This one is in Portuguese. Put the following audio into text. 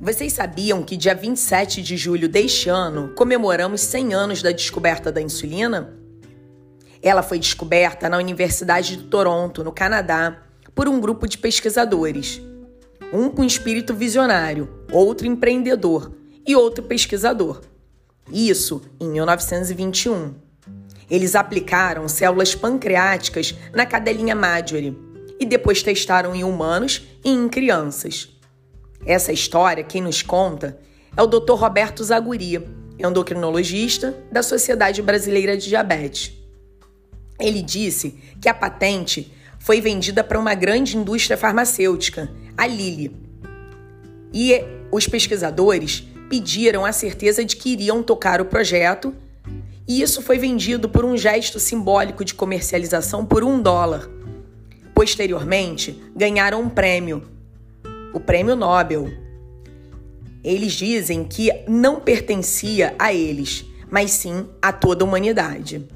Vocês sabiam que dia 27 de julho deste ano comemoramos 100 anos da descoberta da insulina? Ela foi descoberta na Universidade de Toronto, no Canadá, por um grupo de pesquisadores. Um com espírito visionário, outro empreendedor e outro pesquisador. Isso em 1921. Eles aplicaram células pancreáticas na cadelinha Marjorie e depois testaram em humanos e em crianças. Essa história, quem nos conta, é o Dr. Roberto Zaguri, endocrinologista da Sociedade Brasileira de Diabetes. Ele disse que a patente foi vendida para uma grande indústria farmacêutica, a Lilly. E os pesquisadores pediram a certeza de que iriam tocar o projeto, e isso foi vendido por um gesto simbólico de comercialização por um dólar. Posteriormente, ganharam um prêmio, o Prêmio Nobel. Eles dizem que não pertencia a eles, mas sim a toda a humanidade.